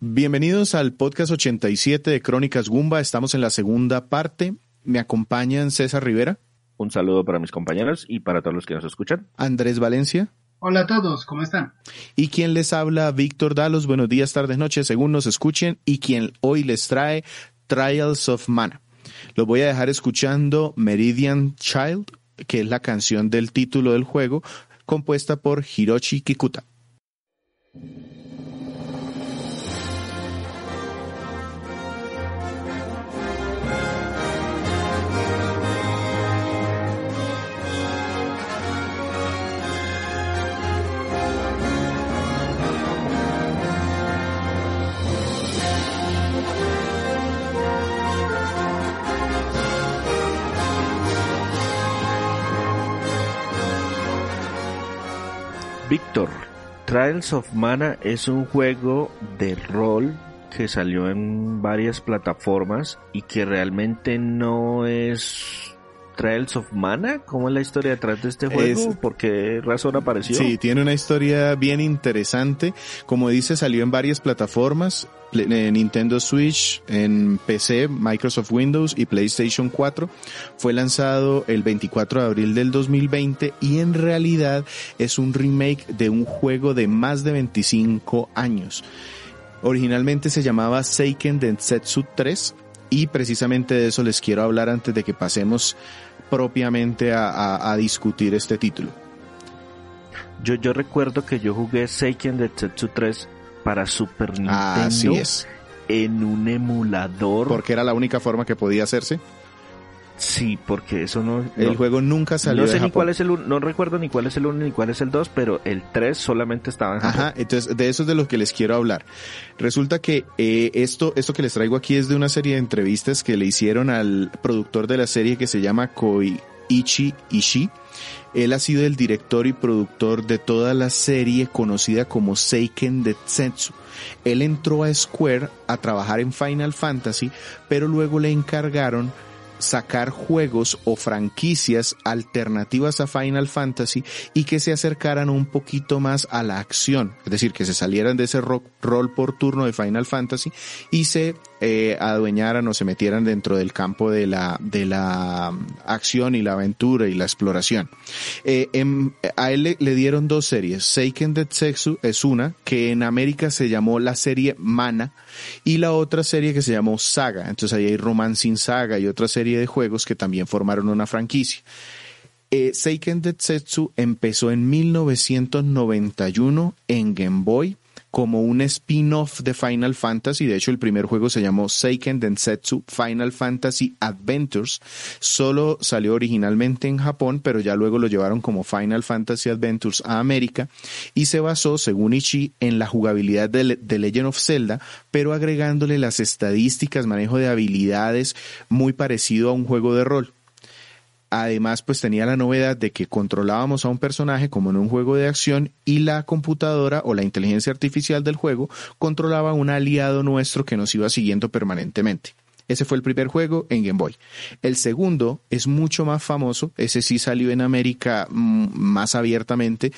Bienvenidos al podcast 87 de Crónicas Gumba. Estamos en la segunda parte. Me acompañan César Rivera. Un saludo para mis compañeros y para todos los que nos escuchan. Andrés Valencia. Hola a todos, ¿cómo están? Y quien les habla, Víctor Dalos. Buenos días, tardes, noches, según nos escuchen. Y quien hoy les trae Trials of Mana. Lo voy a dejar escuchando Meridian Child, que es la canción del título del juego, compuesta por Hiroshi Kikuta. Víctor, Trials of Mana es un juego de rol que salió en varias plataformas y que realmente no es Trials of Mana? ¿Cómo es la historia detrás de este juego? ¿Por qué razón apareció? Sí, tiene una historia bien interesante. Como dice, salió en varias plataformas. En Nintendo Switch, en PC, Microsoft Windows y PlayStation 4. Fue lanzado el 24 de abril del 2020 y en realidad es un remake de un juego de más de 25 años. Originalmente se llamaba Seiken Densetsu 3 y precisamente de eso les quiero hablar antes de que pasemos propiamente a, discutir este título. Yo, yo recuerdo que yo jugué Seiken Densetsu 3 para Super Nintendo. Así es. En un emulador. Porque era la única forma que podía hacerse. Sí, porque eso no... El juego nunca salió No sé ni cuál es el no recuerdo ni cuál es el 1 ni cuál es el 2, pero el 3 solamente estaba en Japón. Ajá, entonces de eso es de lo que les quiero hablar. Resulta que eh, esto, esto que les traigo aquí es de una serie de entrevistas que le hicieron al productor de la serie que se llama Koichi Ishii. Él ha sido el director y productor de toda la serie conocida como Seiken Detsetsu. Él entró a Square a trabajar en Final Fantasy, pero luego le encargaron sacar juegos o franquicias alternativas a Final Fantasy y que se acercaran un poquito más a la acción, es decir, que se salieran de ese rol por turno de Final Fantasy y se eh, adueñaran o se metieran dentro del campo de la, de la um, acción y la aventura y la exploración. Eh, a él le, dieron dos series. Seiken Detsetsu es una, que en América se llamó la serie Mana, y la otra serie que se llamó Saga. Entonces ahí hay Romancing Saga y otra serie de juegos que también formaron una franquicia. Eh, Seiken Detsetsu empezó en 1991 en Game Boy como un spin-off de Final Fantasy. De hecho, el primer juego se llamó Seiken Densetsu Final Fantasy Adventures. Solo salió originalmente en Japón, pero ya luego lo llevaron como Final Fantasy Adventures a América y se basó, según Ichi, en la jugabilidad de, de Legend of Zelda, pero agregándole las estadísticas, manejo de habilidades muy parecido a un juego de rol. Además, pues tenía la novedad de que controlábamos a un personaje como en un juego de acción y la computadora o la inteligencia artificial del juego controlaba a un aliado nuestro que nos iba siguiendo permanentemente. Ese fue el primer juego en Game Boy. El segundo es mucho más famoso, ese sí salió en América mm, más abiertamente,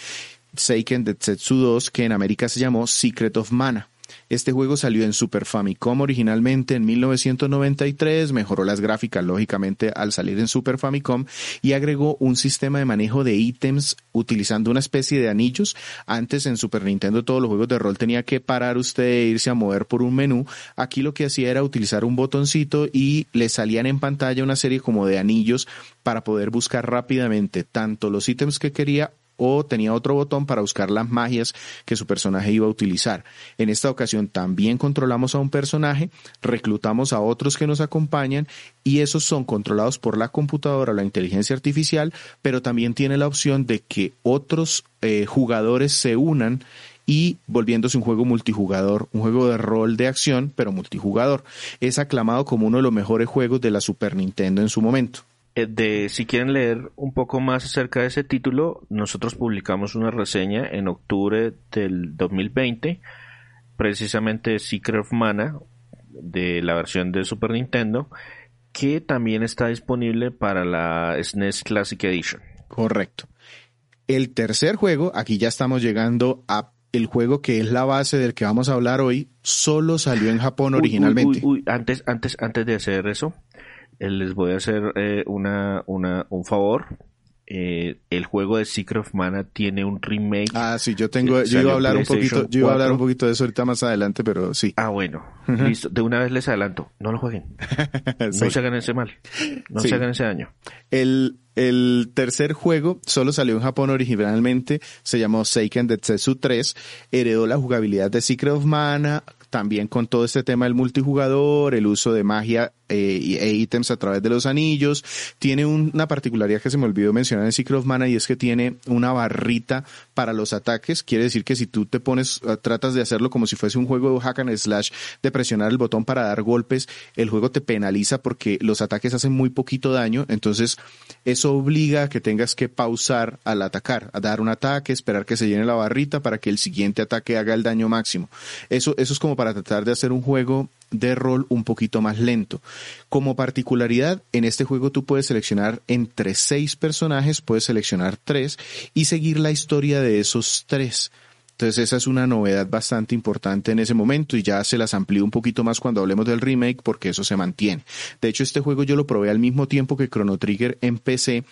Seiken Detsetsu 2, que en América se llamó Secret of Mana. Este juego salió en Super Famicom originalmente en 1993, mejoró las gráficas lógicamente al salir en Super Famicom y agregó un sistema de manejo de ítems utilizando una especie de anillos. Antes en Super Nintendo todos los juegos de rol tenía que parar usted e irse a mover por un menú. Aquí lo que hacía era utilizar un botoncito y le salían en pantalla una serie como de anillos para poder buscar rápidamente tanto los ítems que quería o tenía otro botón para buscar las magias que su personaje iba a utilizar. En esta ocasión también controlamos a un personaje, reclutamos a otros que nos acompañan y esos son controlados por la computadora o la inteligencia artificial, pero también tiene la opción de que otros eh, jugadores se unan y volviéndose un juego multijugador, un juego de rol de acción, pero multijugador. Es aclamado como uno de los mejores juegos de la Super Nintendo en su momento. Eh, de, si quieren leer un poco más acerca de ese título, nosotros publicamos una reseña en octubre del 2020, precisamente Secret of Mana, de la versión de Super Nintendo, que también está disponible para la SNES e Classic Edition. Correcto. El tercer juego, aquí ya estamos llegando a el juego que es la base del que vamos a hablar hoy, solo salió en Japón originalmente. Uy, antes, antes, antes de hacer eso, les voy a hacer eh, una, una, un favor. Eh, el juego de Secret of Mana tiene un remake. Ah, sí, yo tengo, yo iba a hablar un poquito, yo iba a hablar un poquito de eso ahorita más adelante, pero sí. Ah, bueno, listo. De una vez les adelanto, no lo jueguen. No se hagan ese mal, no se hagan ese daño. El, el tercer juego solo salió en Japón originalmente, se llamó Seiken Detsetsu 3, heredó la jugabilidad de Secret of Mana, también con todo este tema del multijugador, el uso de magia eh, e ítems a través de los anillos. Tiene una particularidad que se me olvidó mencionar en Secret of Mana y es que tiene una barrita para los ataques. Quiere decir que si tú te pones, ah, tratas de hacerlo como si fuese un juego de hack and slash, de presionar el botón para dar golpes, el juego te penaliza porque los ataques hacen muy poquito daño. Entonces, eso obliga a que tengas que pausar al atacar, a dar un ataque, esperar que se llene la barrita para que el siguiente ataque haga el daño máximo. Eso, eso es como para tratar de hacer un juego de rol un poquito más lento. Como particularidad, en este juego tú puedes seleccionar entre seis personajes, puedes seleccionar tres y seguir la historia de esos tres. Entonces esa es una novedad bastante importante en ese momento y ya se las amplío un poquito más cuando hablemos del remake porque eso se mantiene. De hecho este juego yo lo probé al mismo tiempo que Chrono Trigger en PC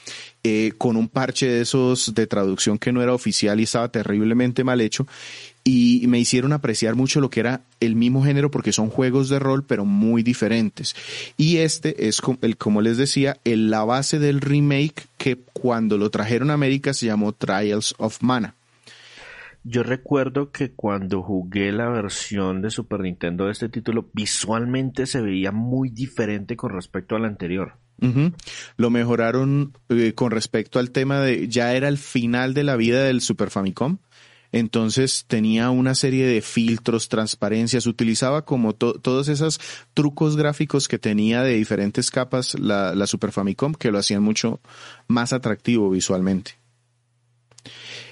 eh, con un parche de esos de traducción que no era oficial y estaba terriblemente mal hecho y me hicieron apreciar mucho lo que era el mismo género porque son juegos de rol pero muy diferentes. Y este es el, como les decía, el, la base del remake que cuando lo trajeron a América se llamó Trials of Mana. Yo recuerdo que cuando jugué la versión de Super Nintendo de este título, visualmente se veía muy diferente con respecto al anterior. Lo mejoraron eh, con respecto al tema de, ya era el final de la vida del Super Famicom. Entonces tenía una serie de filtros, transparencias, utilizaba como todos esos trucos gráficos que tenía de diferentes capas la, Super Famicom que lo hacían mucho más atractivo visualmente.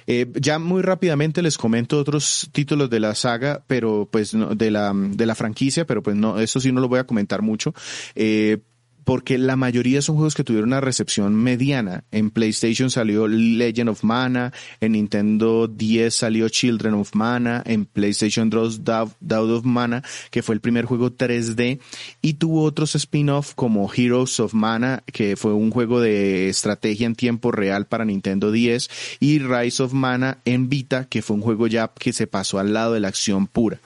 Eh, ya muy rápidamente les comento otros títulos de la saga, pero pues no, de la de la franquicia, pero pues no, eso sí no lo voy a comentar mucho. Eh, porque la mayoría son juegos que tuvieron una recepción mediana. En PlayStation salió Legend of Mana, en Nintendo 10 salió Children of Mana, en PlayStation 2 Doubt of Mana, que fue el primer juego 3D, y tuvo otros spin-off como Heroes of Mana, que fue un juego de estrategia en tiempo real para Nintendo 10, y Rise of Mana en Vita, que fue un juego ya que se pasó al lado de la acción pura.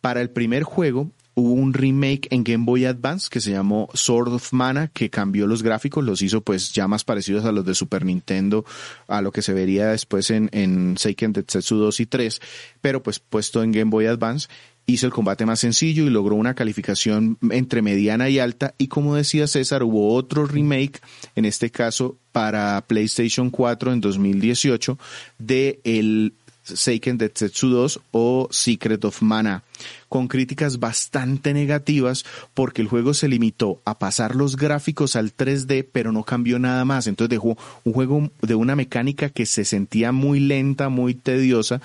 Para el primer juego, hubo un remake en Game Boy Advance que se llamó Sword of Mana, que cambió los gráficos, los hizo pues ya más parecidos a los de Super Nintendo, a lo que se vería después en, en Seiken Detsetsu 2 y 3, pero pues puesto en Game Boy Advance hizo el combate más sencillo y logró una calificación entre mediana y alta y como decía César hubo otro remake en este caso para PlayStation 4 en 2018 de el Seiken Detsetsu 2 o Secret of Mana, con críticas bastante negativas porque el juego se limitó a pasar los gráficos al 3D pero no cambió nada más, entonces dejó un juego de una mecánica que se sentía muy lenta, muy tediosa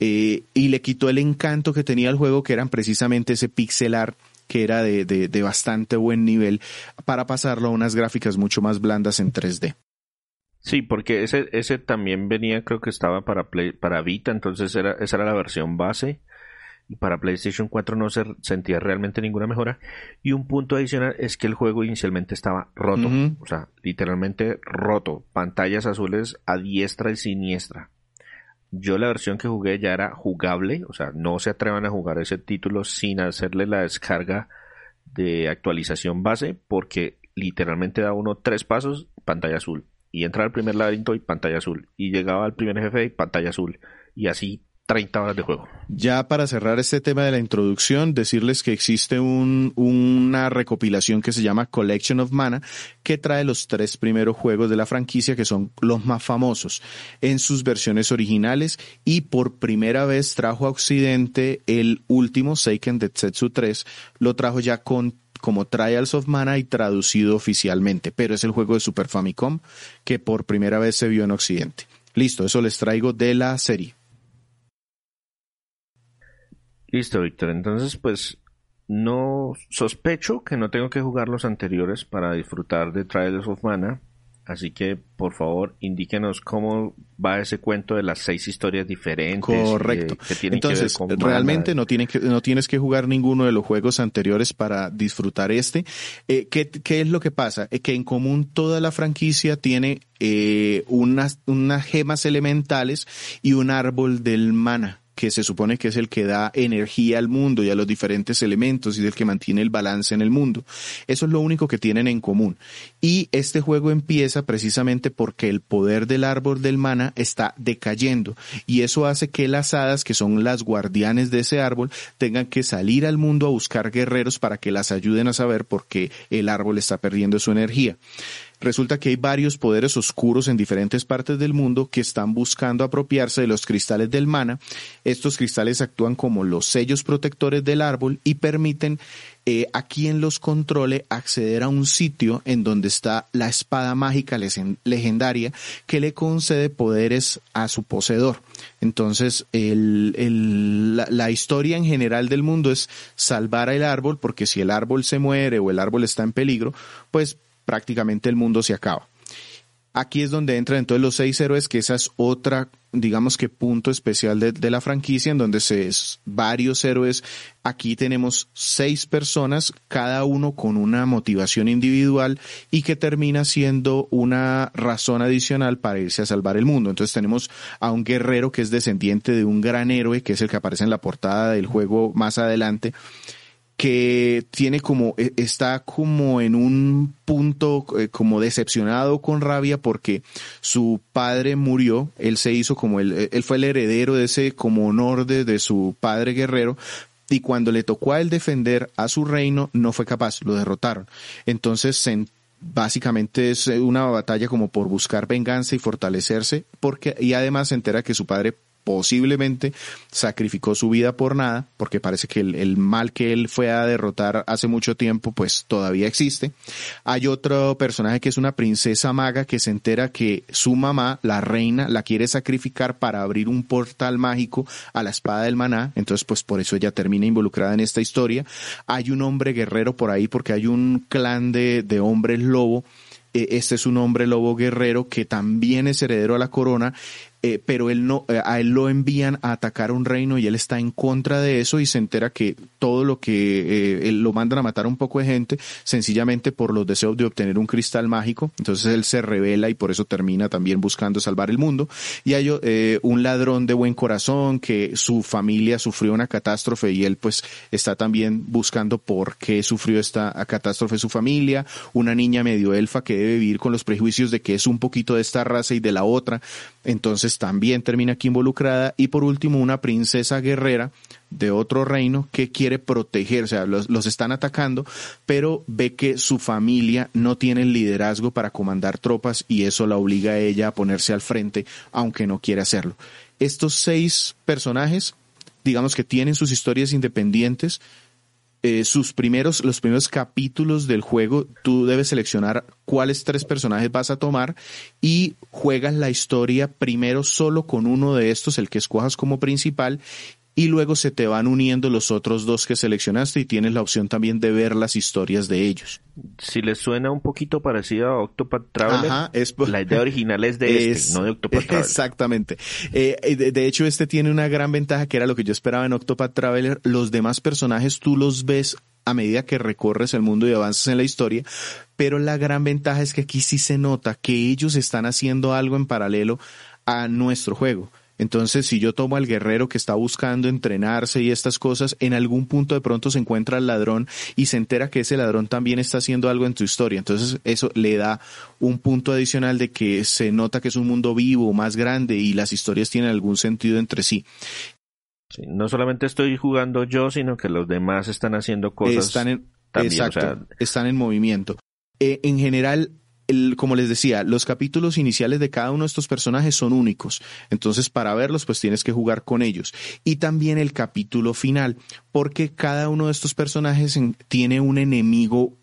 eh, y le quitó el encanto que tenía el juego que eran precisamente ese pixelar que era de, de, de bastante buen nivel para pasarlo a unas gráficas mucho más blandas en 3D. Sí, porque ese, ese también venía, creo que estaba para Play, para Vita, entonces era, esa era la versión base. Y para PlayStation 4 no se sentía realmente ninguna mejora. Y un punto adicional es que el juego inicialmente estaba roto. O sea, literalmente roto. Pantallas azules a diestra y siniestra. Yo la versión que jugué ya era jugable. O sea, no se atrevan a jugar ese título sin hacerle la descarga de actualización base. Porque literalmente da uno tres pasos, pantalla azul y entraba al primer laberinto y pantalla azul, y llegaba al primer jefe y pantalla azul, y así 30 horas de juego. Ya para cerrar este tema de la introducción, decirles que existe un, una recopilación que se llama Collection of Mana, que trae los tres primeros juegos de la franquicia, que son los más famosos, en sus versiones originales, y por primera vez trajo a Occidente el último, Seiken Detsetsu 3, lo trajo ya con como Trials of Mana y traducido oficialmente, pero es el juego de Super Famicom que por primera vez se vio en Occidente. Listo, eso les traigo de la serie. Listo, Víctor. Entonces, pues no sospecho que no tengo que jugar los anteriores para disfrutar de Trials of Mana. Así que, por favor, indíquenos cómo va ese cuento de las seis historias diferentes. Correcto. Que, tienen Entonces, que ver con realmente no, tienen que, no tienes que jugar ninguno de los juegos anteriores para disfrutar este. Eh, ¿qué, ¿Qué es lo que pasa? Es que en común toda la franquicia tiene eh, unas, unas gemas elementales y un árbol del mana que se supone que es el que da energía al mundo y a los diferentes elementos y del que mantiene el balance en el mundo. Eso es lo único que tienen en común. Y este juego empieza precisamente porque el poder del árbol del mana está decayendo y eso hace que las hadas, que son las guardianes de ese árbol, tengan que salir al mundo a buscar guerreros para que las ayuden a saber por qué el árbol está perdiendo su energía resulta que hay varios poderes oscuros en diferentes partes del mundo que están buscando apropiarse de los cristales del mana. Estos cristales actúan como los sellos protectores del árbol y permiten eh, a quien los controle acceder a un sitio en donde está la espada mágica legendaria que le concede poderes a su poseedor. Entonces, el, la, la, historia en general del mundo es salvar el árbol, porque si el árbol se muere o el árbol está en peligro, pues prácticamente el mundo se acaba. Aquí es donde entran entonces los seis héroes, que esa es otra, digamos que punto especial de, de la franquicia, en donde se varios héroes. Aquí tenemos seis personas, cada uno con una motivación individual y que termina siendo una razón adicional para irse a salvar el mundo. Entonces tenemos a un guerrero que es descendiente de un gran héroe, que es el que aparece en la portada del juego más adelante que tiene como, está como en un punto eh, como decepcionado con rabia porque su padre murió, él se hizo como el, él fue el heredero de ese como honor de, de su padre guerrero, y cuando le tocó a él defender a su reino, no fue capaz, lo derrotaron. Entonces básicamente es una batalla como por buscar venganza y fortalecerse, porque, y además se entera que su padre posiblemente sacrificó su vida por nada, porque parece que el, el, mal que él fue a derrotar hace mucho tiempo, pues todavía existe. Hay otro personaje que es una princesa maga que se entera que su mamá, la reina, la quiere sacrificar para abrir un portal mágico a la espada del maná, entonces pues por eso ella termina involucrada en esta historia. Hay un hombre guerrero por ahí porque hay un clan de, de hombres lobo este es un hombre lobo guerrero que también es heredero a la corona eh, pero él no, eh, a él lo envían a atacar un reino y él está en contra de eso y se entera que todo lo que eh, lo mandan a matar un poco de gente sencillamente por los deseos de obtener un cristal mágico. Entonces él se revela y por eso termina también buscando salvar el mundo. Y hay eh, un ladrón de buen corazón que su familia sufrió una catástrofe y él pues está también buscando por qué sufrió esta catástrofe su familia. Una niña medio elfa que debe vivir con los prejuicios de que es un poquito de esta raza y de la otra. Entonces también termina aquí involucrada. Y por último, una princesa guerrera de otro reino que quiere proteger, o sea, los, los, están atacando, pero ve que su familia no tiene el liderazgo para comandar tropas y eso la obliga a ella a ponerse al frente, aunque no quiere hacerlo. Estos seis personajes, digamos que tienen sus historias independientes, eh, sus primeros, los primeros capítulos del juego, tú debes seleccionar cuáles tres personajes vas a tomar y juegas la historia primero solo con uno de estos, el que escojas como principal, y luego se te van uniendo los otros dos que seleccionaste y tienes la opción también de ver las historias de ellos. Si les suena un poquito parecido a Octopath Traveler, Ajá, es, la idea original es de es, este, no de Octopath Traveler. Exactamente. Eh, de, de, hecho, este tiene una gran ventaja que era lo que yo esperaba en Octopath Traveler. Los demás personajes tú los ves a medida que recorres el mundo y avanzas en la historia, pero la gran ventaja es que aquí sí se nota que ellos están haciendo algo en paralelo a nuestro juego. Entonces, si yo tomo al guerrero que está buscando entrenarse y estas cosas, en algún punto de pronto se encuentra el ladrón y se entera que ese ladrón también está haciendo algo en tu historia. Entonces, eso le da un punto adicional de que se nota que es un mundo vivo, más grande y las historias tienen algún sentido entre sí. no solamente estoy jugando yo, sino que los demás están haciendo cosas. Están en, también, exacto, están en movimiento. Eh, en general, el, como les decía, los capítulos iniciales de cada uno de estos personajes son únicos. Entonces, para verlos, pues tienes que jugar con ellos. Y también el capítulo final, porque cada uno de estos personajes tiene un enemigo.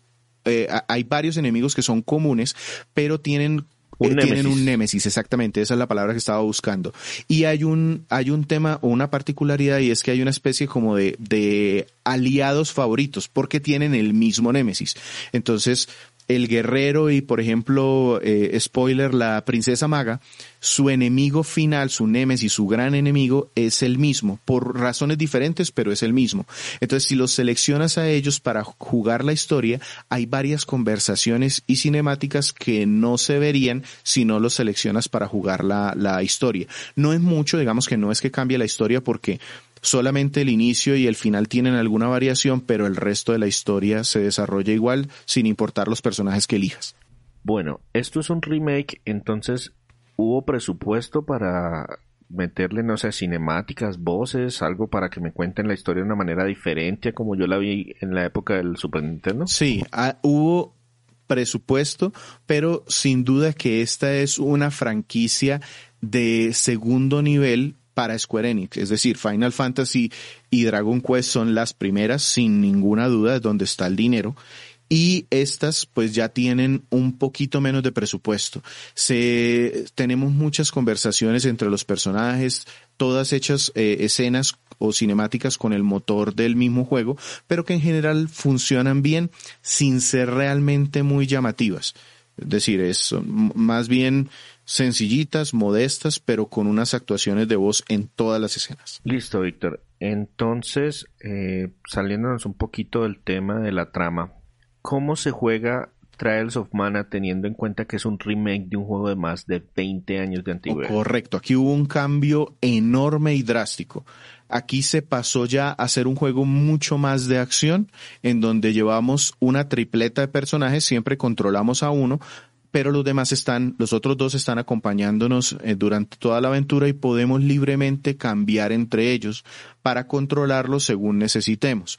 Eh, hay varios enemigos que son comunes, pero tienen un eh, tienen un némesis, exactamente, esa es la palabra que estaba buscando. Y hay un, hay un tema o una particularidad y es que hay una especie como de, de aliados favoritos porque tienen el mismo némesis. Entonces, el guerrero y, por ejemplo, eh, spoiler, la princesa maga, su enemigo final, su némesis, su gran enemigo es el mismo, por razones diferentes, pero es el mismo. Entonces, si los seleccionas a ellos para jugar la historia, hay varias conversaciones y cinemáticas que no se verían si no los seleccionas para jugar la, la historia. No es mucho, digamos que no es que cambie la historia porque Solamente el inicio y el final tienen alguna variación, pero el resto de la historia se desarrolla igual sin importar los personajes que elijas. Bueno, esto es un remake, entonces hubo presupuesto para meterle, no sé, cinemáticas, voces, algo para que me cuenten la historia de una manera diferente a como yo la vi en la época del Super Nintendo. Sí, ah, hubo presupuesto, pero sin duda que esta es una franquicia de segundo nivel para Square Enix. Es decir, Final Fantasy y Dragon Quest son las primeras, sin ninguna duda, de donde está el dinero. Y estas pues ya tienen un poquito menos de presupuesto. Se, tenemos muchas conversaciones entre los personajes, todas hechas eh, escenas o cinemáticas con el motor del mismo juego, pero que en general funcionan bien sin ser realmente muy llamativas. Es decir, es más bien sencillitas, modestas, pero con unas actuaciones de voz en todas las escenas. Listo, Víctor. Entonces, eh, saliéndonos un poquito del tema de la trama, ¿cómo se juega Trials of Mana teniendo en cuenta que es un remake de un juego de más de 20 años de antigüedad? correcto, aquí hubo un cambio enorme y drástico. Aquí se pasó ya a ser un juego mucho más de acción, en donde llevamos una tripleta de personajes, siempre controlamos a uno, pero los demás están, los otros dos están acompañándonos eh, durante toda la aventura y podemos libremente cambiar entre ellos para controlarlos según necesitemos.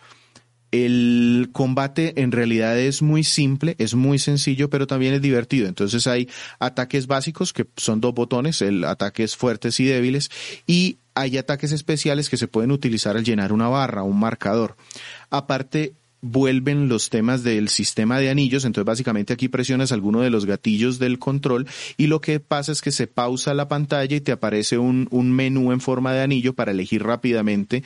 El combate en realidad es muy simple, es muy sencillo, pero también es divertido. Entonces hay ataques básicos que son dos botones, el ataques fuertes y débiles, y hay ataques especiales que se pueden utilizar al llenar una barra, un marcador. Aparte, vuelven los temas del sistema de anillos, entonces básicamente aquí presionas alguno de los gatillos del control y lo que pasa es que se pausa la pantalla y te aparece un, un menú en forma de anillo para elegir rápidamente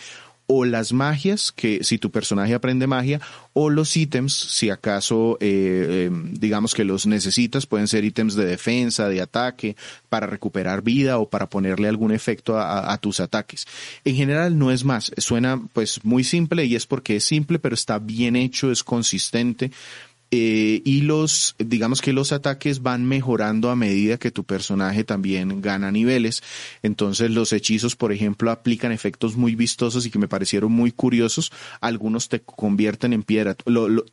o las magias, que si tu personaje aprende magia, o los ítems, si acaso eh, em, digamos que los necesitas, pueden ser ítems de defensa, de ataque, para recuperar vida o para ponerle algún efecto a, a, tus ataques. En general no es más, suena pues muy simple y es porque es simple, pero está bien hecho, es consistente eh, y los, digamos que los ataques van mejorando a medida que tu personaje también gana niveles. Entonces los hechizos, por ejemplo, aplican efectos muy vistosos y que me parecieron muy curiosos. Algunos te convierten en piedra.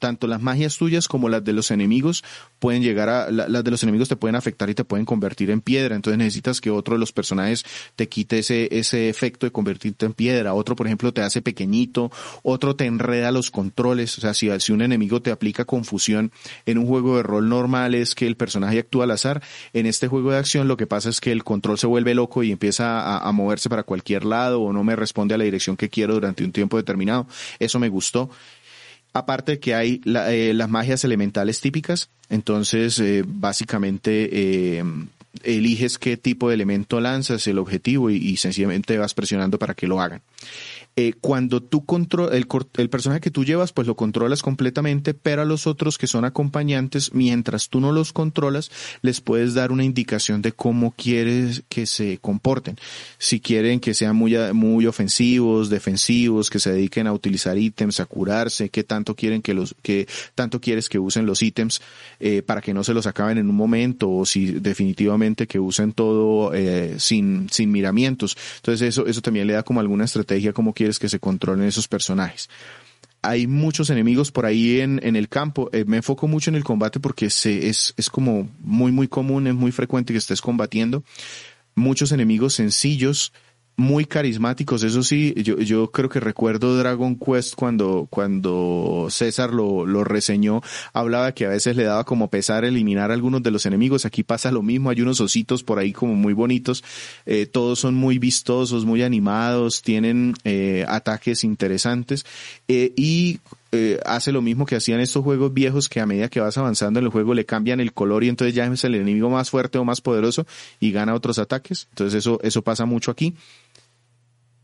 tanto las magias tuyas como las de los enemigos pueden llegar a, las de los enemigos te pueden afectar y te pueden convertir en piedra. Entonces necesitas que otro de los personajes te quite ese, ese efecto de convertirte en piedra. Otro, por ejemplo, te hace pequeñito. Otro te enreda los controles. O sea, si, si un enemigo te aplica confusión, en un juego de rol normal es que el personaje actúa al azar. En este juego de acción lo que pasa es que el control se vuelve loco y empieza a, moverse para cualquier lado o no me responde a la dirección que quiero durante un tiempo determinado. Eso me gustó. Aparte que hay eh, las magias elementales típicas, entonces eh, básicamente eh, eliges qué tipo de elemento lanzas, el objetivo y, y sencillamente vas presionando para que lo hagan. Eh, cuando tú controlas, el, el, personaje que tú llevas, pues lo controlas completamente, pero a los otros que son acompañantes, mientras tú no los controlas, les puedes dar una indicación de cómo quieres que se comporten. Si quieren que sean muy, muy ofensivos, defensivos, que se dediquen a utilizar ítems, a curarse, qué tanto quieren que los, que tanto quieres que usen los ítems, eh, para que no se los acaben en un momento, o si definitivamente que usen todo, eh, sin, sin miramientos. Entonces eso, eso también le da como alguna estrategia como que se controlen esos personajes. Hay muchos enemigos por ahí en, en el campo. Eh, me enfoco mucho en el combate porque es, es como muy, muy común, es muy frecuente que estés combatiendo. Muchos enemigos sencillos muy carismáticos, eso sí, yo, yo creo que recuerdo Dragon Quest cuando, cuando César lo, lo reseñó, hablaba que a veces le daba como pesar eliminar a algunos de los enemigos, aquí pasa lo mismo, hay unos ositos por ahí como muy bonitos, eh, todos son muy vistosos, muy animados, tienen eh, ataques interesantes eh, y eh, hace lo mismo que hacían estos juegos viejos que a medida que vas avanzando en el juego le cambian el color y entonces ya es el enemigo más fuerte o más poderoso y gana otros ataques. Entonces eso, eso pasa mucho aquí.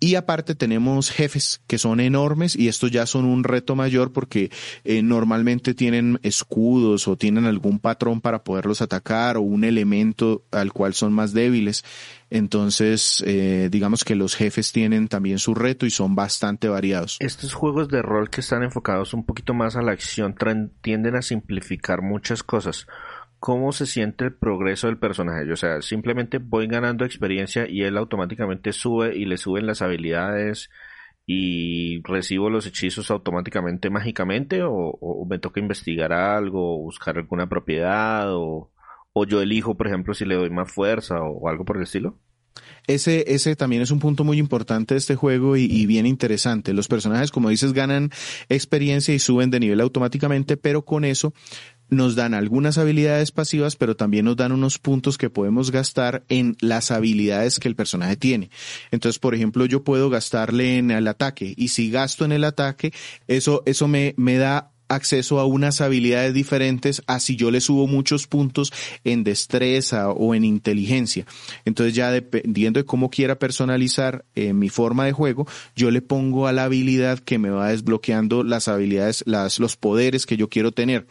Y aparte tenemos jefes que son enormes y estos ya son un reto mayor porque eh, normalmente tienen escudos o tienen algún patrón para poderlos atacar o un elemento al cual son más débiles. Entonces, eh, digamos que los jefes tienen también su reto y son bastante variados. Estos juegos de rol que están enfocados un poquito más a la acción tienden a simplificar muchas cosas cómo se siente el progreso del personaje. O sea, simplemente voy ganando experiencia y él automáticamente sube y le suben las habilidades y recibo los hechizos automáticamente mágicamente o, me toca investigar algo, buscar alguna propiedad o, yo elijo, por ejemplo, si le doy más fuerza o, algo por el estilo. Ese, ese también es un punto muy importante de este juego y, bien interesante. Los personajes, como dices, ganan experiencia y suben de nivel automáticamente, pero con eso nos dan algunas habilidades pasivas, pero también nos dan unos puntos que podemos gastar en las habilidades que el personaje tiene. Entonces, por ejemplo, yo puedo gastarle en el ataque y si gasto en el ataque, eso, eso me, me da acceso a unas habilidades diferentes así yo le subo muchos puntos en destreza o en inteligencia. Entonces ya dependiendo de cómo quiera personalizar eh, mi forma de juego, yo le pongo a la habilidad que me va desbloqueando las habilidades, las, los poderes que yo quiero tener.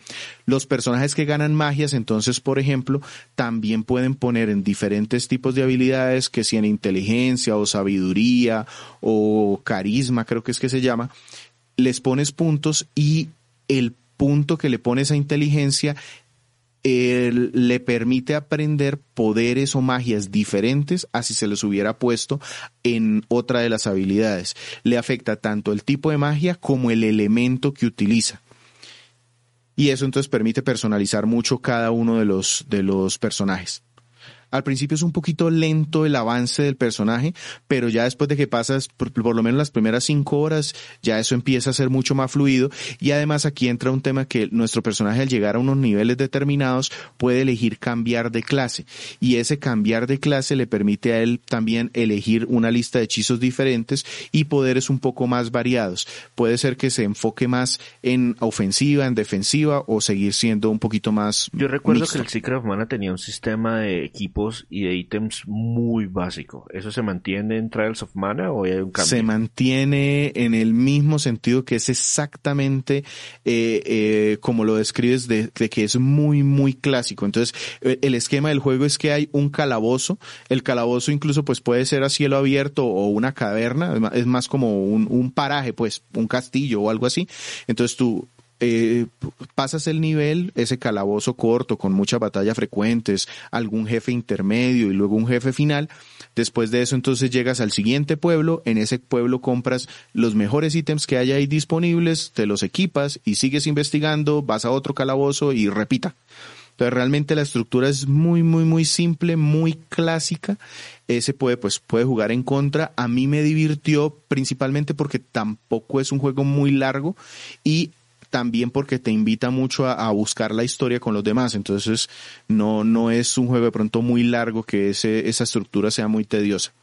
Los personajes que ganan magias, entonces, por ejemplo, también pueden poner en diferentes tipos de habilidades, que si en inteligencia o sabiduría o carisma, creo que es que se llama, les pones puntos y el punto que le pone esa inteligencia le permite aprender poderes o magias diferentes a si se los hubiera puesto en otra de las habilidades. Le afecta tanto el tipo de magia como el elemento que utiliza. Y eso entonces permite personalizar mucho cada uno de los, de los personajes. Al principio es un poquito lento el avance del personaje, pero ya después de que pasas por, lo menos las primeras cinco horas, ya eso empieza a ser mucho más fluido. Y además aquí entra un tema que nuestro personaje al llegar a unos niveles determinados puede elegir cambiar de clase. Y ese cambiar de clase le permite a él también elegir una lista de hechizos diferentes y poderes un poco más variados. Puede ser que se enfoque más en ofensiva, en defensiva o seguir siendo un poquito más. Yo recuerdo que el Secret of Mana tenía un sistema de equipo y de ítems muy básico. ¿Eso se mantiene en Trials of Mana o hay un cambio? Se mantiene en el mismo sentido que es exactamente eh, eh, como lo describes de, que es muy, muy clásico. Entonces, eh, el esquema del juego es que hay un calabozo. El calabozo incluso pues puede ser a cielo abierto o una caverna. Es más como un, un paraje, pues, un castillo o algo así. Entonces tú eh, pasas el nivel, ese calabozo corto con muchas batallas frecuentes, algún jefe intermedio y luego un jefe final. Después de eso entonces llegas al siguiente pueblo, en ese pueblo compras los mejores ítems que hay ahí disponibles, te los equipas y sigues investigando, vas a otro calabozo y repita. Entonces realmente la estructura es muy, muy, muy simple, muy clásica. Ese puede, pues, puede jugar en contra. A mí me divirtió principalmente porque tampoco es un juego muy largo y también porque te invita mucho a, buscar la historia con los demás. Entonces, no, no es un juego de pronto muy largo que ese, esa estructura sea muy tediosa.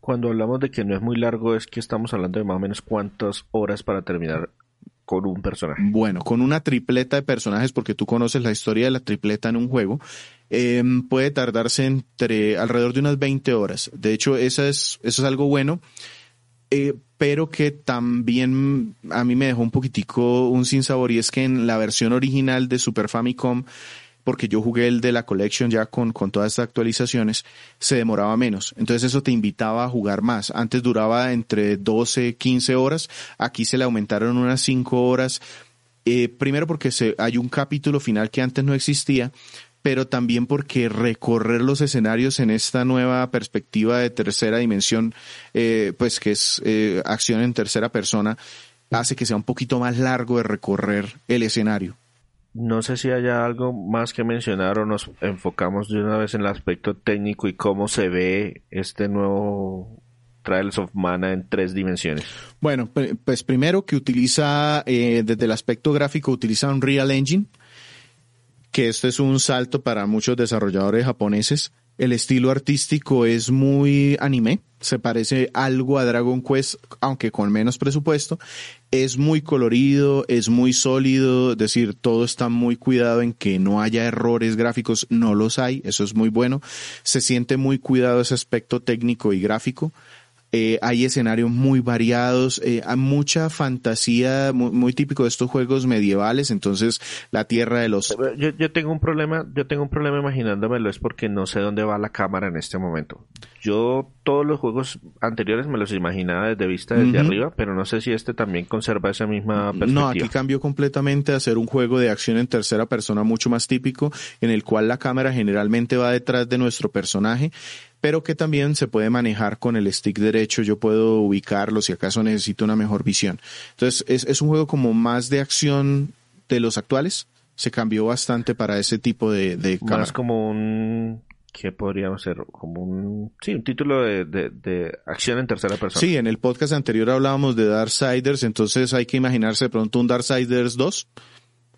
Cuando hablamos de que no es muy largo, es que estamos hablando de más o menos cuántas horas para terminar con un personaje. Bueno, con una tripleta de personajes, porque tú conoces la historia de la tripleta en un juego, em, puede tardarse entre alrededor de unas 20 horas. De hecho, eso es, eso es algo bueno eh, pero que también a mí me dejó un poquitico un sinsabor y es que en la versión original de Super Famicom, porque yo jugué el de la Collection ya con, con todas estas actualizaciones, se demoraba menos. Entonces eso te invitaba a jugar más. Antes duraba entre 12, 15 horas, aquí se le aumentaron unas 5 horas. Eh, primero porque se, hay un capítulo final que antes no existía, pero también porque recorrer los escenarios en esta nueva perspectiva de tercera dimensión, eh, pues que es eh, acción en tercera persona, hace que sea un poquito más largo de recorrer el escenario. No sé si haya algo más que mencionar o nos enfocamos de una vez en el aspecto técnico y cómo se ve este nuevo Trials of Mana en tres dimensiones? Bueno, pues primero que utiliza, eh, desde el aspecto gráfico, utiliza un Real Engine, que este es un salto para muchos desarrolladores japoneses. El estilo artístico es muy anime, se parece algo a Dragon Quest, aunque con menos presupuesto. Es muy colorido, es muy sólido, es decir, todo está muy cuidado en que no haya errores gráficos, no los hay, eso es muy bueno. Se siente muy cuidado ese aspecto técnico y gráfico. Eh, hay escenarios muy variados, eh, hay mucha fantasía, muy, típico de estos juegos medievales, entonces la tierra de los... Yo, yo tengo un problema, yo tengo un problema imaginándomelo, es porque no sé dónde va la cámara en este momento. Yo todos los juegos anteriores me los imaginaba desde vista desde arriba, pero no sé si este también conserva esa misma perspectiva. No, aquí cambió completamente a ser un juego de acción en tercera persona mucho más típico, en el cual la cámara generalmente va detrás de nuestro personaje pero que también se puede manejar con el stick derecho. Yo puedo ubicarlo si acaso necesito una mejor visión. Entonces, es, es un juego como más de acción de los actuales. Se cambió bastante para ese tipo de, de Más como un ¿Qué podríamos ser? Como un, sí, un título de, de, de, acción en tercera persona. Sí, en el podcast anterior hablábamos de Darksiders, entonces hay que imaginarse de pronto un Darksiders 2,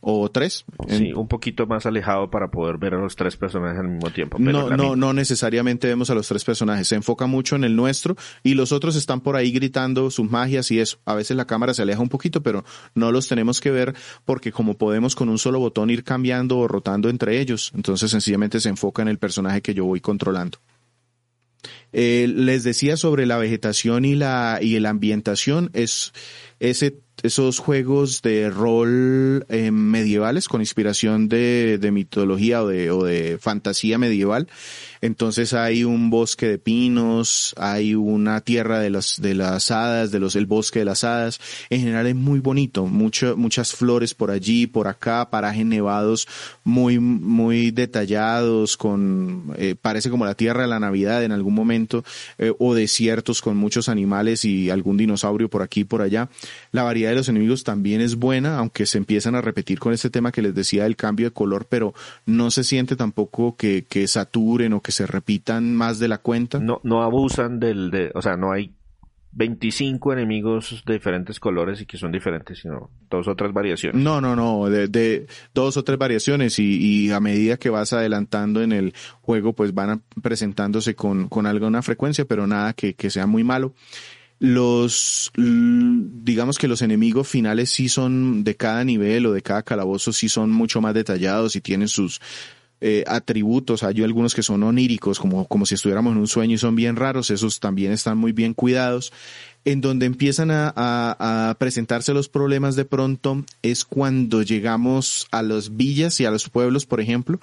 o tres. Sí, un poquito más alejado para poder ver a los tres personajes al mismo tiempo. no, no, no necesariamente vemos a los tres personajes. Se enfoca mucho en el nuestro y los otros están por ahí gritando sus magias y eso. A veces la cámara se aleja un poquito, pero no los tenemos que ver porque como podemos con un solo botón ir cambiando o rotando entre ellos, entonces sencillamente se enfoca en el personaje que yo voy controlando. Eh, les decía sobre la vegetación y la y la ambientación es ese esos juegos de rol eh, medievales con inspiración de, de mitología o de, o de fantasía medieval entonces hay un bosque de pinos, hay una tierra de las, de las hadas, de los, el bosque de las hadas. En general es muy bonito, mucho, muchas flores por allí, por acá, parajes nevados muy, muy detallados con, eh, parece como la tierra de la Navidad en algún momento, eh, o desiertos con muchos animales y algún dinosaurio por aquí y por allá. La variedad de los enemigos también es buena, aunque se empiezan a repetir con este tema que les decía del cambio de color, pero no se siente tampoco que, que saturen o que se repitan más de la cuenta. No, no abusan del, de, o sea, no hay 25 enemigos de diferentes colores y que son diferentes, sino dos o tres variaciones. No, no, no, de, de dos o tres variaciones y, y, a medida que vas adelantando en el juego, pues van presentándose con, con alguna frecuencia, pero nada que, que sea muy malo. Los, digamos que los enemigos finales sí son de cada nivel o de cada calabozo sí son mucho más detallados y tienen sus, eh, atributos, hay algunos que son oníricos, como, como si estuviéramos en un sueño y son bien raros, esos también están muy bien cuidados. En donde empiezan a, a presentarse los problemas de pronto es cuando llegamos a las villas y a los pueblos, por ejemplo,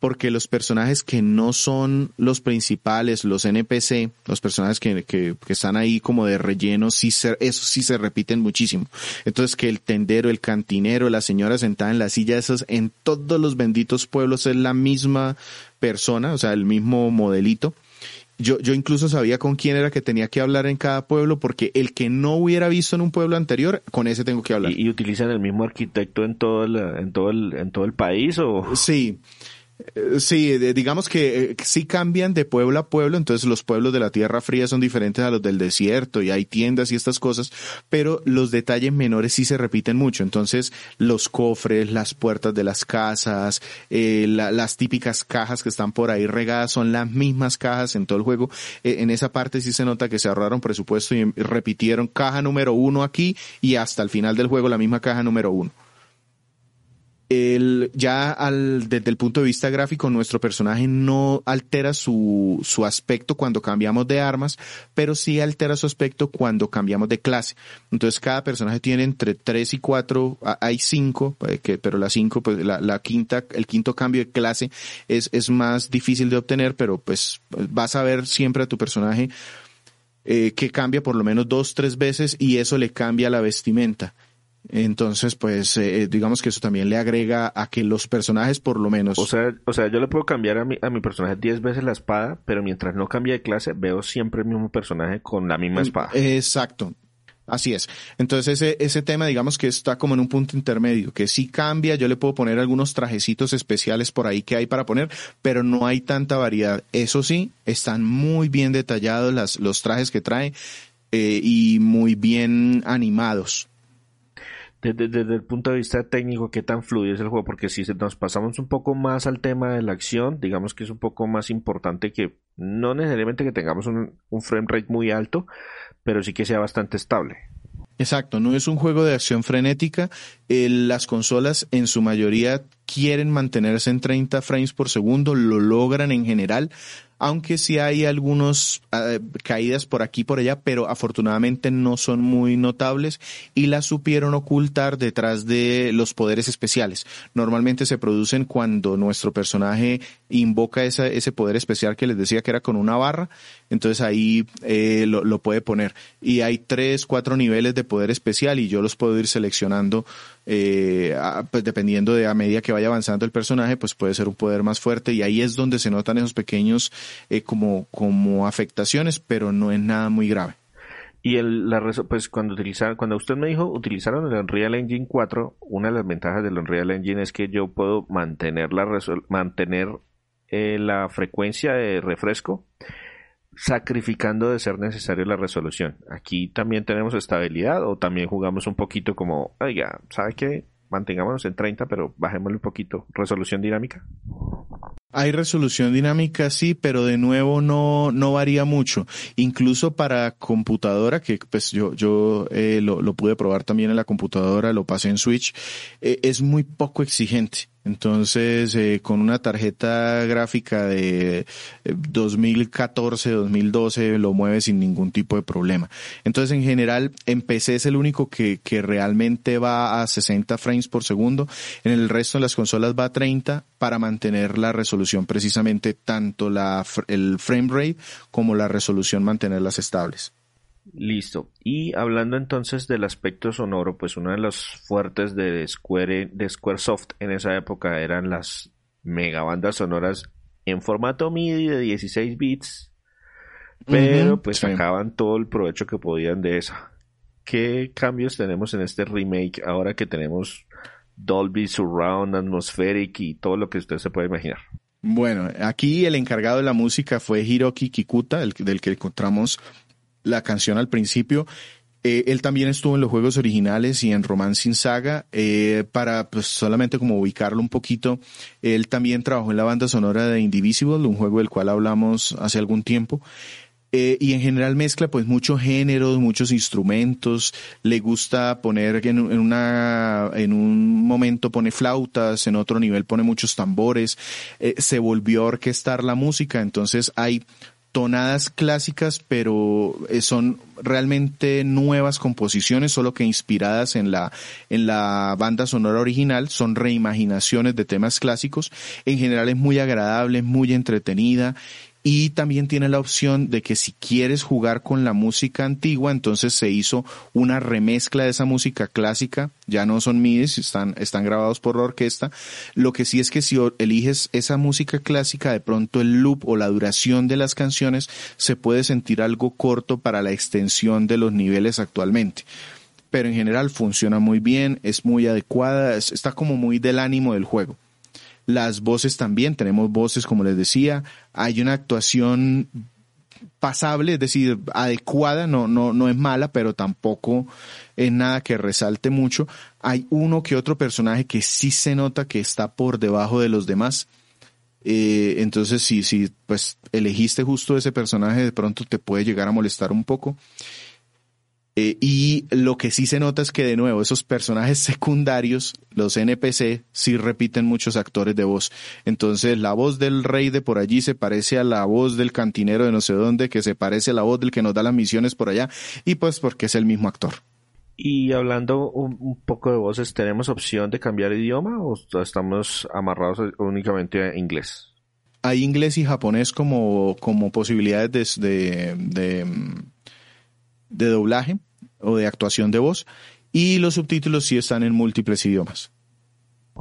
porque los personajes que no son los principales, los NPC, los personajes que, que, que están ahí como de relleno, sí se, eso sí se repiten muchísimo. Entonces que el tendero, el cantinero, la señora sentada en la silla, esas en todos los benditos pueblos es la misma persona, o sea, el mismo modelito. Yo, yo incluso sabía con quién era que tenía que hablar en cada pueblo porque el que no hubiera visto en un pueblo anterior, con ese tengo que hablar. ¿Y, y utilizan el mismo arquitecto en todo el, en todo el, en todo el país o? Sí. Eh, sí, digamos que eh, sí cambian de pueblo a pueblo, entonces los pueblos de la Tierra Fría son diferentes a los del desierto y hay tiendas y estas cosas, pero los detalles menores sí se repiten mucho, entonces los cofres, las puertas de las casas, eh, las típicas cajas que están por ahí regadas son las mismas cajas en todo el juego, en esa parte sí se nota que se ahorraron presupuesto y repitieron caja número uno aquí y hasta el final del juego la misma caja número uno el, ya al, desde el punto de vista gráfico, nuestro personaje no altera su, su aspecto cuando cambiamos de armas, pero sí altera su aspecto cuando cambiamos de clase. Entonces cada personaje tiene entre 3 y 4, hay 5, eh, pero la 5, pues la, la, quinta, el quinto cambio de clase es, es más difícil de obtener, pero pues vas a ver siempre a tu personaje eh, que cambia por lo menos dos, tres veces y eso le cambia la vestimenta. Entonces, pues, eh, digamos que eso también le agrega a que los personajes, por lo menos. O sea, o sea, yo le puedo cambiar a mi, a mi personaje 10 veces la espada, pero mientras no cambie de clase, veo siempre el mismo personaje con la misma espada. Exacto. Así es. Entonces ese, ese tema digamos que está como en un punto intermedio, que sí cambia, yo le puedo poner algunos trajecitos especiales por ahí que hay para poner, pero no hay tanta variedad. Eso sí, están muy bien detallados las, los trajes que trae eh, y muy bien animados. Desde, el punto de vista técnico, ¿qué tan fluido es el juego? Porque si nos pasamos un poco más al tema de la acción, digamos que es un poco más importante que no necesariamente que tengamos un, un frame rate muy alto, pero sí que sea bastante estable. Exacto, no es un juego de acción frenética. las consolas en su mayoría quieren mantenerse en 30 frames por segundo, lo logran en general, aunque sí hay algunos eh, caídas por aquí y por allá, pero afortunadamente no son muy notables y las supieron ocultar detrás de los poderes especiales. Normalmente se producen cuando nuestro personaje invoca ese poder especial que les decía que era con una barra, entonces ahí eh, lo puede poner. Y hay tres, cuatro niveles de poder especial y yo los puedo ir seleccionando eh, pues dependiendo de a medida que vaya avanzando el personaje, pues puede ser un poder más fuerte y ahí es donde se notan esos pequeños eh, como, como afectaciones, pero no es nada muy grave. Y el, la, pues cuando utilizaron, cuando usted me dijo utilizaron el Unreal Engine 4, una de las ventajas del Unreal Engine es que yo puedo mantener la mantener eh, la frecuencia de refresco sacrificando de ser necesario la resolución. Aquí también tenemos estabilidad o también jugamos un poquito como, oiga, ¿sabe qué? Mantengámonos en 30, pero bajémosle un poquito. Resolución dinámica. Hay resolución dinámica, sí, pero de nuevo no, no varía mucho. Incluso para computadora, que pues yo, yo eh, lo, lo, pude probar también en la computadora, lo pasé en Switch, eh, es muy poco exigente. Entonces, eh, con una tarjeta gráfica de 2014, eh, 2012, lo mueve sin ningún tipo de problema. Entonces, en general, en PC es el único que, que realmente va a 60 frames por segundo. En el resto de las consolas va a 30 para mantener la resolución precisamente tanto la, el frame rate como la resolución mantenerlas estables. Listo. Y hablando entonces del aspecto sonoro, pues una de las fuertes de Square, de Squaresoft en esa época eran las megabandas sonoras en formato MIDI de 16 bits, pero pues sacaban todo el provecho que podían de esa. ¿Qué cambios tenemos en este remake ahora que tenemos Dolby Surround, Atmospheric y todo lo que usted se puede imaginar? Bueno, aquí el encargado de la música fue Hiroki Kikuta, el, del que encontramos la canción al principio. Eh, él también estuvo en los juegos originales y en Romancing Saga. Eh, para pues, solamente como ubicarlo un poquito, él también trabajó en la banda sonora de Indivisible, un juego del cual hablamos hace algún tiempo. Eh, y en general mezcla pues muchos géneros, muchos instrumentos, le gusta poner en, en, una, en un momento pone flautas, en otro nivel pone muchos tambores, se volvió a orquestar la música, entonces hay tonadas clásicas, pero eh, son realmente nuevas composiciones, solo que inspiradas en la, en la banda sonora original, son reimaginaciones de temas clásicos. En general es muy agradable, muy entretenida y también tiene la opción de que si quieres jugar con la música antigua, entonces se hizo una remezcla de esa música clásica, ya no son MIDIs, están, están grabados por la orquesta. Lo que sí es que si eliges esa música clásica, de pronto el loop o la duración de las canciones se puede sentir algo corto para la extensión de los niveles actualmente pero en general funciona muy bien, es muy adecuada, está como muy del ánimo del juego. Las voces también, tenemos voces, como les decía, hay una actuación pasable, es decir, adecuada, no, no, no es mala, pero tampoco es nada que resalte mucho. Hay uno que otro personaje que sí se nota que está por debajo de los demás. Eh, entonces, si, si pues elegiste justo ese personaje, de pronto te puede llegar a molestar un poco. Eh, y lo que sí se nota es que de nuevo esos personajes secundarios, los NPC, sí repiten muchos actores de voz. Entonces la voz del rey de por allí se parece a la voz del cantinero de no sé dónde, que se parece a la voz del que nos da las misiones por allá, y pues porque es el mismo actor. Y hablando un, poco de voces, ¿tenemos opción de cambiar idioma o estamos amarrados únicamente a inglés? Hay inglés y japonés como, como posibilidades de, de de doblaje o de actuación de voz y los subtítulos sí están en múltiples idiomas.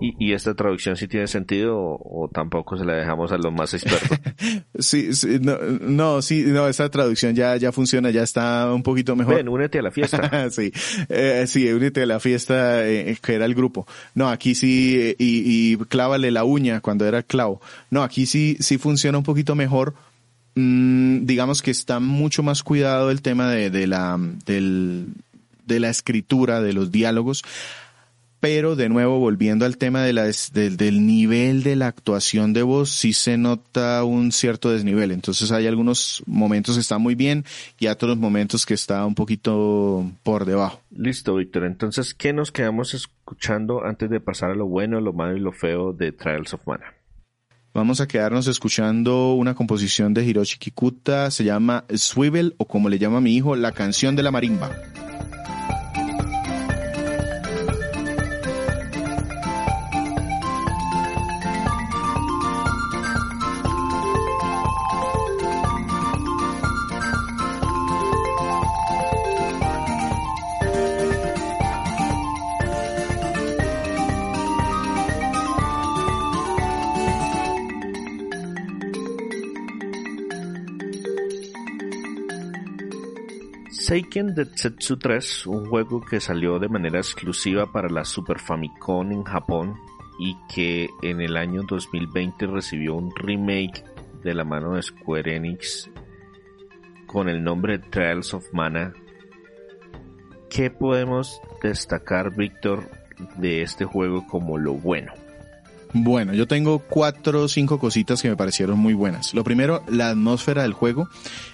¿Y, esta traducción sí tiene sentido o, tampoco se la dejamos a los más expertos? sí, sí, no, no, sí, no, esta traducción ya, ya funciona, ya está un poquito mejor. Ven, únete a la fiesta. sí, eh, sí, únete a la fiesta, eh, que era el grupo. No, aquí sí, eh, y, y clávale la uña cuando era el clavo. No, aquí sí, sí funciona un poquito mejor. Mm, digamos que está mucho más cuidado el tema de, la, del, de la escritura, de los diálogos pero de nuevo volviendo al tema de la, del nivel de la actuación de voz, sí se nota un cierto desnivel. Entonces hay algunos momentos que están muy bien y otros momentos que está un poquito por debajo. Listo, Víctor. Entonces, ¿qué nos quedamos escuchando antes de pasar a lo bueno, lo malo y lo feo de Trials of Mana? Vamos a quedarnos escuchando una composición de Hiroshi Kikuta, se llama Swivel o como le llama mi hijo, la canción de la marimba. Seiken Detsetsu 3, un juego que salió de manera exclusiva para la Super Famicom en Japón y que en el año 2020 recibió un remake de la mano de Square Enix con el nombre Trials of Mana. ¿Qué podemos destacar, Víctor, de este juego como lo bueno? Bueno, yo tengo cuatro o cinco cositas que me parecieron muy buenas. Lo primero, la atmósfera del juego.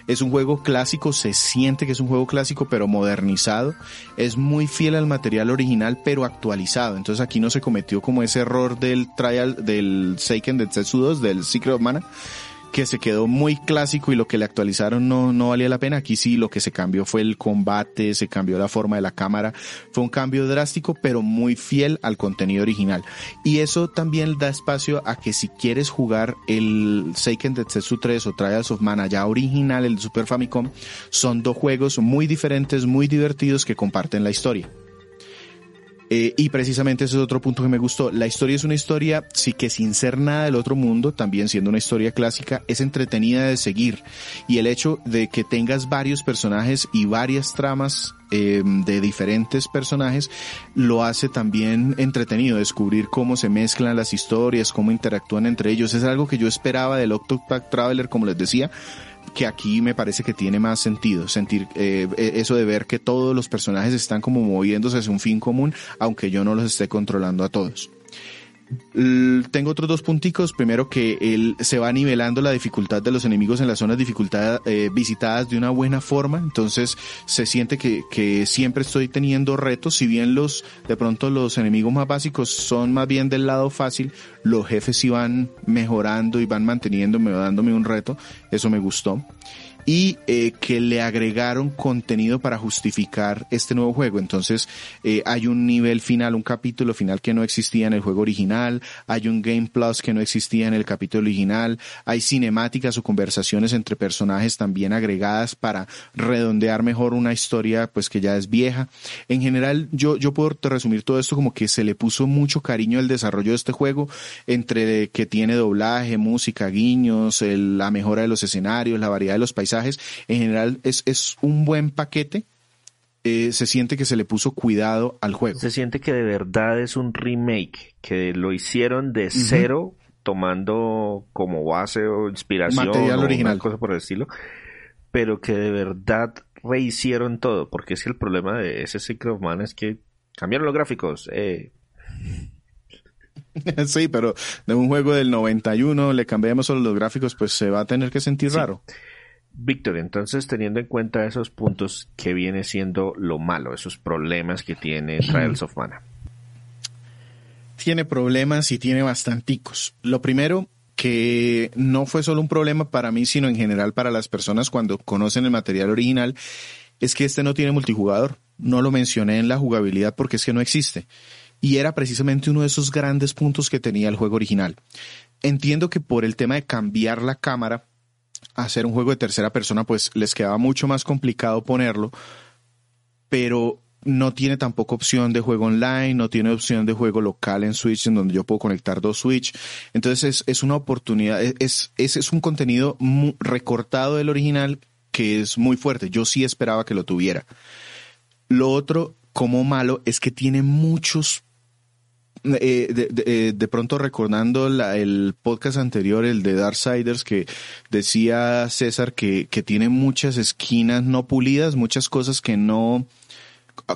Es un juego clásico, se siente que es un juego clásico, pero modernizado. Es muy fiel al material original, pero actualizado. Entonces aquí no se cometió como ese error del trial, del Seiken de Tetsu 2, del Secret of Mana, que se quedó muy clásico y lo que le actualizaron no, no valía la pena. Aquí sí lo que se cambió fue el combate, se cambió la forma de la cámara. Fue un cambio drástico, pero muy fiel al contenido original. Y eso también da espacio a que si quieres jugar el Seiken Detsetsu 3 o Trials of Mana ya original, el Super Famicom, son dos juegos muy diferentes, muy divertidos que comparten la historia. Eh, y precisamente ese es otro punto que me gustó. La historia es una historia, sí que sin ser nada del otro mundo, también siendo una historia clásica, es entretenida de seguir. Y el hecho de que tengas varios personajes y varias tramas eh, de diferentes personajes lo hace también entretenido descubrir cómo se mezclan las historias, cómo interactúan entre ellos. Es algo que yo esperaba del Octopath Traveler, como les decía, que aquí me parece que tiene más sentido, sentir eh, eh, eso de ver que todos los personajes están como moviéndose hacia un fin común, aunque yo no los esté controlando a todos. Tengo otros dos punticos. Primero que él se va nivelando la dificultad de los enemigos en las zonas dificultad eh, visitadas de una buena forma. Entonces se siente que, que siempre estoy teniendo retos. Si bien los, de pronto los enemigos más básicos son más bien del lado fácil, los jefes sí van mejorando y van manteniéndome, dándome un reto. Eso me gustó y eh, que le agregaron contenido para justificar este nuevo juego. Entonces eh, hay un nivel final, un capítulo final que no existía en el juego original, hay un Game Plus que no existía en el capítulo original, hay cinemáticas o conversaciones entre personajes también agregadas para redondear mejor una historia pues que ya es vieja. En general yo, yo puedo resumir todo esto como que se le puso mucho cariño al desarrollo de este juego entre que tiene doblaje, música, guiños, la mejora de los escenarios, la variedad de los paisajes en general es, es un buen paquete. Eh, se siente que se le puso cuidado al juego. Se siente que de verdad es un remake, que lo hicieron de cero, tomando como base o inspiración Material o original. cosa por el estilo, pero que de verdad rehicieron todo, porque es que el problema de ese Secret of Mana es que cambiaron los gráficos. Eh. sí, pero de un juego del 91 le cambiamos solo los gráficos, pues se va a tener que sentir raro. Víctor, entonces teniendo en cuenta esos puntos, ¿qué viene siendo lo malo, esos problemas que tiene Trials of Mana? Tiene problemas y tiene bastanticos. Lo primero, que no fue solo un problema para mí, sino en general para las personas cuando conocen el material original, es que este no tiene multijugador. No lo mencioné en la jugabilidad porque es que no existe. Y era precisamente uno de esos grandes puntos que tenía el juego original. Entiendo que por el tema de cambiar la cámara, hacer un juego de tercera persona, pues les quedaba mucho más complicado ponerlo, pero no tiene tampoco opción de juego online, no tiene opción de juego local en Switch en donde yo puedo conectar dos Switch. Entonces es, una oportunidad, es, es, es un contenido recortado del original que es muy fuerte. Yo sí esperaba que lo tuviera. Lo otro, como malo, es que tiene muchos eh, de, de, de, pronto recordando la, el podcast anterior, el de Darksiders, que decía César que, que tiene muchas esquinas no pulidas, muchas cosas que no,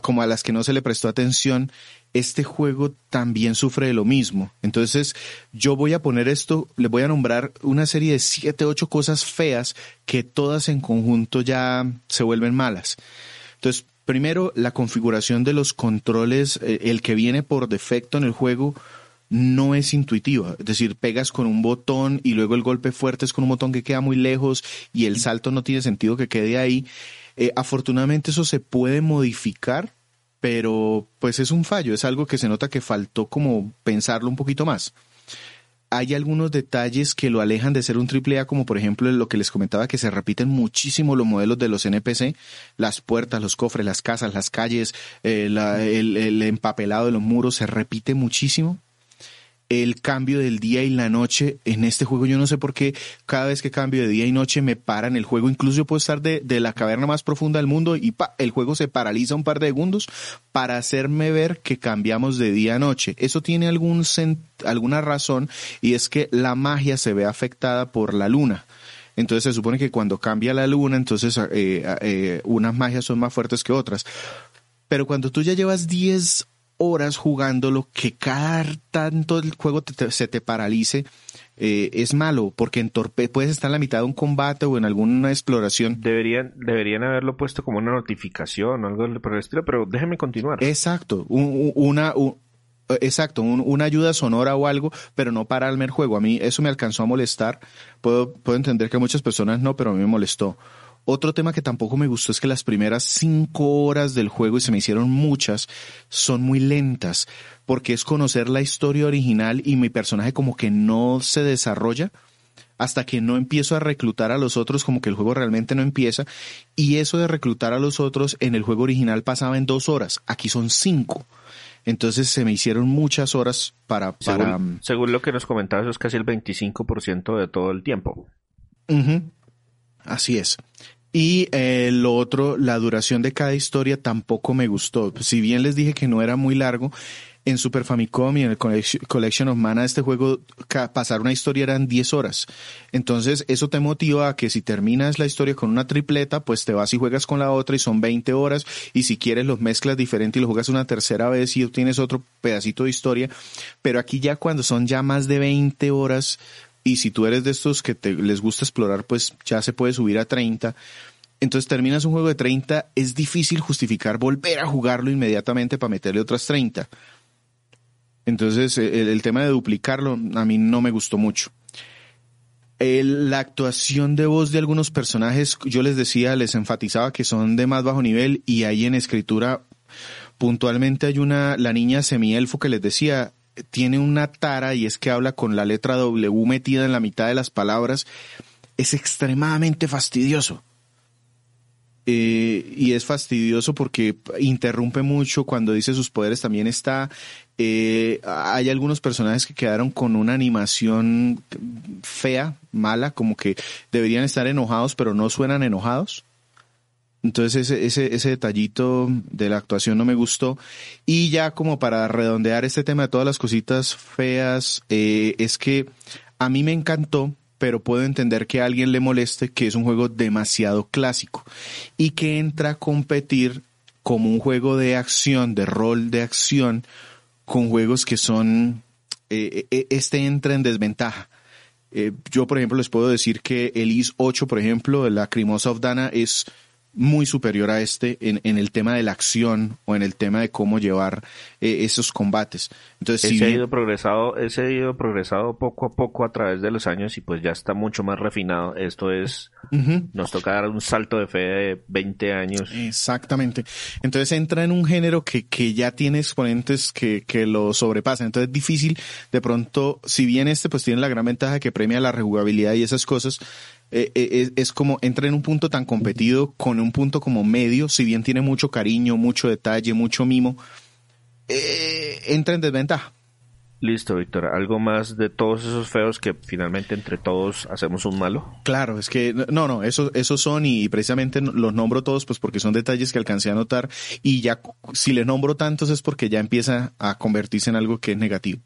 como a las que no se le prestó atención, este juego también sufre de lo mismo. Entonces, yo voy a poner esto, le voy a nombrar una serie de siete, ocho cosas feas que todas en conjunto ya se vuelven malas. Entonces, primero, la configuración de los controles, eh, el que viene por defecto en el juego, no es intuitiva. Es decir, pegas con un botón y luego el golpe fuerte es con un botón que queda muy lejos y el salto no tiene sentido que quede ahí. Eh, afortunadamente eso se puede modificar, pero pues es un fallo, es algo que se nota que faltó como pensarlo un poquito más. Hay algunos detalles que lo alejan de ser un triple A, como por ejemplo lo que les comentaba, que se repiten muchísimo los modelos de los NPC, las puertas, los cofres, las casas, las calles, eh, el empapelado de los muros, se repite muchísimo el cambio del día y la noche en este juego. Yo no sé por qué cada vez que cambio de día y noche me paran el juego. Incluso yo puedo estar de, de la caverna más profunda del mundo y pa, el juego se paraliza un par de segundos para hacerme ver que cambiamos de día a noche. Eso tiene algún alguna razón y es que la magia se ve afectada por la luna. Entonces se supone que cuando cambia la luna, entonces eh, eh, unas magias son más fuertes que otras. Pero cuando tú ya llevas 10 horas jugándolo, que cada tanto el juego se te paralice, eh, es malo, porque entorpe puedes estar en la mitad de un combate o en alguna exploración. Deberían, deberían haberlo puesto como una notificación o algo por el estilo, pero déjenme continuar. Exacto, una, exacto, una ayuda sonora o algo, pero no pararme el juego. A mí eso me alcanzó a molestar. Puedo, puedo entender que a muchas personas no, pero a mí me molestó. Otro tema que tampoco me gustó es que las primeras cinco horas del juego, y se me hicieron muchas, son muy lentas, porque es conocer la historia original y mi personaje como que no se desarrolla hasta que no empiezo a reclutar a los otros, como que el juego realmente no empieza. Y eso de reclutar a los otros en el juego original pasaba en dos horas, aquí son cinco. Entonces se me hicieron muchas horas para... para... Según, lo que nos comentabas, es casi el 25% de todo el tiempo. Así es. Y eh, lo otro, la duración de cada historia tampoco me gustó. Si bien les dije que no era muy largo, en Super Famicom y en el Collection of Mana este juego pasar una historia eran 10 horas. Entonces eso te motiva a que si terminas la historia con una tripleta, pues te vas y juegas con la otra y son 20 horas y si quieres los mezclas diferente y lo juegas una tercera vez y tienes otro pedacito de historia. Pero aquí ya cuando son ya más de 20 horas, y si tú eres de estos que te, les gusta explorar, pues ya se puede subir a 30. Entonces terminas un juego de 30, es difícil justificar volver a jugarlo inmediatamente para meterle otras 30. Entonces el, tema de duplicarlo a mí no me gustó mucho. la actuación de voz de algunos personajes, yo les decía, les enfatizaba que son de más bajo nivel y ahí en escritura puntualmente hay una, la niña semielfo que les decía, tiene una tara y es que habla con la letra W metida en la mitad de las palabras. Es extremadamente fastidioso. Eh, y es fastidioso porque interrumpe mucho cuando dice sus poderes también está eh, hay algunos personajes que quedaron con una animación fea mala como que deberían estar enojados pero no suenan enojados entonces ese, ese, ese detallito de la actuación no me gustó. Y ya como para redondear este tema de todas las cositas feas, eh, es que a mí me encantó, pero puedo entender que a alguien le moleste que es un juego demasiado clásico y que entra a competir como un juego de acción, de rol de acción, con juegos que son, eh, eh, este entra en desventaja. yo, por ejemplo, les puedo decir que el IS 8, por ejemplo, la Crimosa of Dana, es muy superior a este en, en, el tema de la acción o en el tema de cómo llevar eh, esos combates. Entonces, ese ha ido progresado, ese ha ido progresado poco a poco a través de los años y pues ya está mucho más refinado. Esto es, nos toca dar un salto de fe de 20 años. Exactamente. Entonces entra en un género que, que ya tiene exponentes que, que lo sobrepasan. Entonces es difícil, de pronto, si bien este pues tiene la gran ventaja que premia la rejugabilidad y esas cosas, eh, eh, es, como entra en un punto tan competido con un punto como medio, si bien tiene mucho cariño, mucho detalle, mucho mimo, eh, entra en desventaja. Listo, Víctor. ¿Algo más de todos esos feos que finalmente entre todos hacemos un malo? Claro, es que no, no, esos, esos son y precisamente los nombro todos pues porque son detalles que alcancé a notar y ya si les nombro tantos es porque ya empieza a convertirse en algo que es negativo.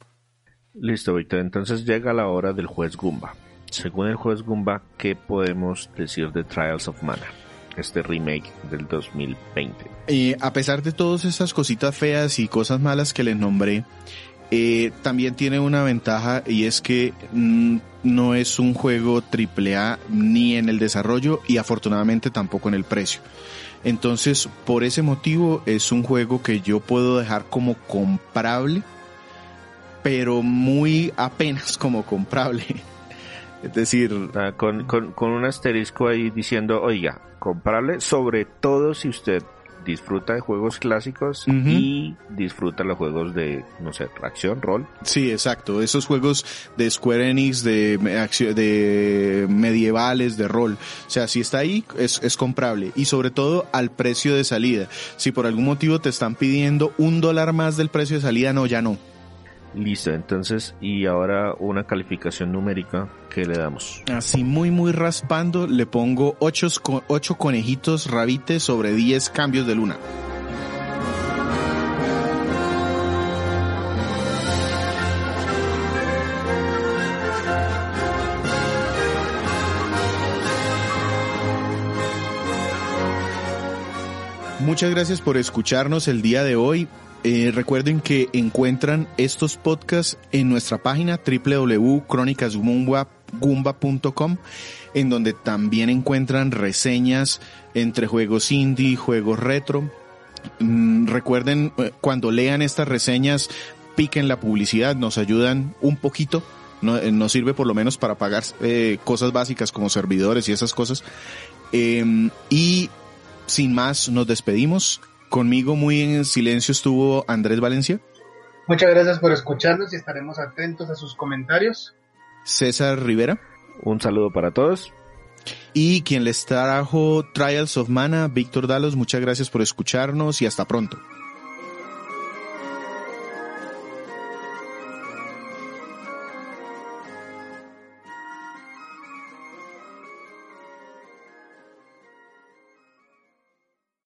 Listo, Víctor. Entonces llega la hora del juez Gumba. Según el juez Gumba, ¿qué podemos decir de Trials of Mana? Este remake del 2020. Eh, a pesar de todas esas cositas feas y cosas malas que les nombré, eh, también tiene una ventaja y es que mm, no es un juego AAA ni en el desarrollo y afortunadamente tampoco en el precio. Entonces, por ese motivo es un juego que yo puedo dejar como comprable, pero muy apenas como comprable. Es decir, ah, con, con, con un asterisco ahí diciendo, oiga, comprable sobre todo si usted disfruta de juegos clásicos y disfruta los juegos de, no sé, acción, rol. Sí, exacto. Esos juegos de Square Enix, de, de medievales, de rol. O sea, si está ahí, es, es comprable. Y sobre todo al precio de salida. Si por algún motivo te están pidiendo un dólar más del precio de salida, no, ya no. Listo, entonces, y ahora una calificación numérica que le damos. Así muy, muy raspando, le pongo 8, ocho conejitos rabites sobre 10 cambios de luna. Muchas gracias por escucharnos el día de hoy. Eh, recuerden que encuentran estos podcasts en nuestra página www.cronicasgumba.com en donde también encuentran reseñas entre juegos indie, juegos retro. Mm, recuerden, eh, cuando lean estas reseñas, piquen la publicidad, nos ayudan un poquito. Eh, nos sirve por lo menos para pagar cosas básicas como servidores y esas cosas. Em, y sin más, nos despedimos. Conmigo muy en silencio estuvo Andrés Valencia. Muchas gracias por escucharnos y estaremos atentos a sus comentarios. César Rivera. Un saludo para todos. Y quien les trajo Trials of Mana, Víctor Dalos, muchas gracias por escucharnos y hasta pronto.